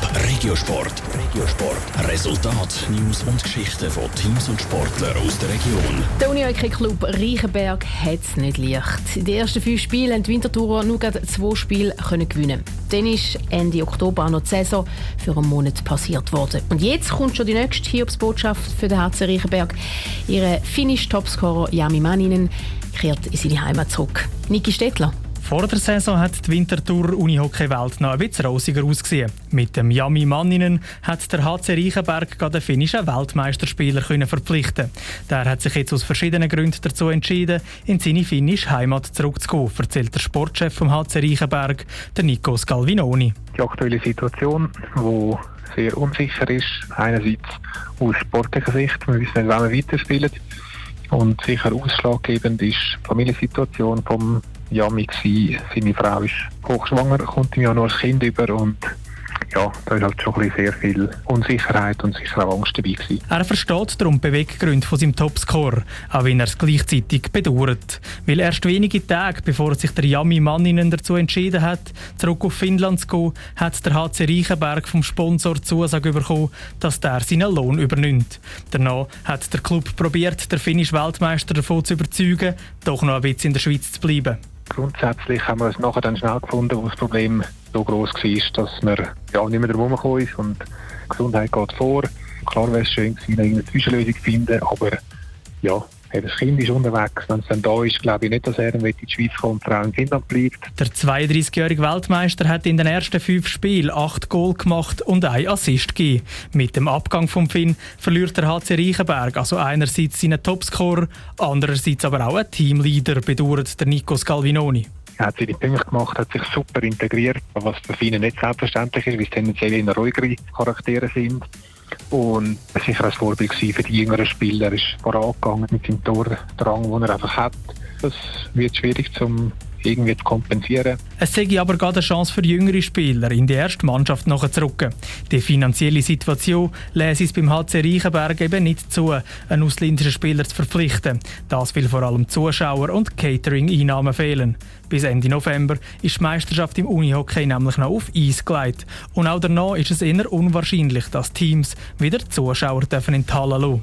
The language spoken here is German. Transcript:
Top Regiosport. Regiosport. Resultat, News und Geschichten von Teams und Sportlern aus der Region. Der Unihockey Club Reichenberg hat es nicht leicht. In den ersten fünf Spielen haben die Wintertourer nur zwei Spiele können gewinnen. Dann ist Ende Oktober noch die Saison für einen Monat passiert worden. Und jetzt kommt schon die nächste Hiobsbotschaft für den HC Reichenberg. Ihre finnisch Topscorer Jami Manninen kehrt in seine Heimat zurück. Niki Stettler. Vor der Saison hat die Wintertour Unihockey-Welt noch ein bisschen rosiger ausgesehen. Mit dem Jami Manninen hat der HC Reichenberg den finnischen Weltmeisterspieler verpflichten. Der hat sich jetzt aus verschiedenen Gründen dazu entschieden, in seine finnische Heimat zurückzugehen, erzählt der Sportchef vom HC Reichenberg, der Nico Scalvinoni. Die aktuelle Situation, die sehr unsicher ist, einerseits aus sportlicher Sicht, wir wissen nicht, wann wir weiterspielen, und sicher ausschlaggebend ist die Familiensituation vom Yami gewesen. Seine Frau ist hochschwanger, kommt im Januar das Kind über und ja, da ist halt schon sehr viel Unsicherheit und sicher auch Angst dabei gewesen. Er versteht darum die Beweggründe von seinem Topscorer, auch wenn er es gleichzeitig bedauert. Weil erst wenige Tage bevor sich der Jami Manninen dazu entschieden hat, zurück auf Finnland zu gehen, hat der HC Reichenberg vom Sponsor Zusage bekommen, dass der seinen Lohn übernimmt. Danach hat der Club probiert, der finnische Weltmeister davon zu überzeugen, doch noch ein bisschen in der Schweiz zu bleiben. Grundsätzlich haben wir es nachher dann schnell gefunden, wo das Problem so groß war, dass man ja, nicht mehr drum herum ist und Gesundheit geht vor. Klar wäre es schön gewesen, eine Zwischenlösung zu finden, aber ja, das Kind ist unterwegs. Wenn es dann da ist, glaube ich nicht, dass er in die Schweiz kommt und Frau in Finnland bleibt. Der 32-jährige Weltmeister hat in den ersten fünf Spielen acht Goal gemacht und ein Assist gegeben. Mit dem Abgang vom Finn verliert der HC Reichenberg also einerseits seinen Topscorer, andererseits aber auch einen Teamleader, bedauert der Nico Scalvinoni. Er hat seine Punkte gemacht, hat sich super integriert, was für Finn nicht selbstverständlich ist, weil es tendenziell in ruhigere Charaktere sind. Und sicher ein Vorbild für die jüngeren Spieler. Er ist vorangegangen mit dem Tordrang, den er einfach hat. Das wird schwierig zum irgendwie zu kompensieren. Es sei aber gerade eine Chance für jüngere Spieler, in die erste Mannschaft nachzurücken. Die finanzielle Situation lässt es beim HC Reichenberg eben nicht zu, einen ausländischen Spieler zu verpflichten. Das will vor allem Zuschauer- und Catering-Einnahmen fehlen. Bis Ende November ist die Meisterschaft im Unihockey nämlich noch auf Eis gelegt. Und auch danach ist es eher unwahrscheinlich, dass Teams wieder Zuschauer in die Halle lassen.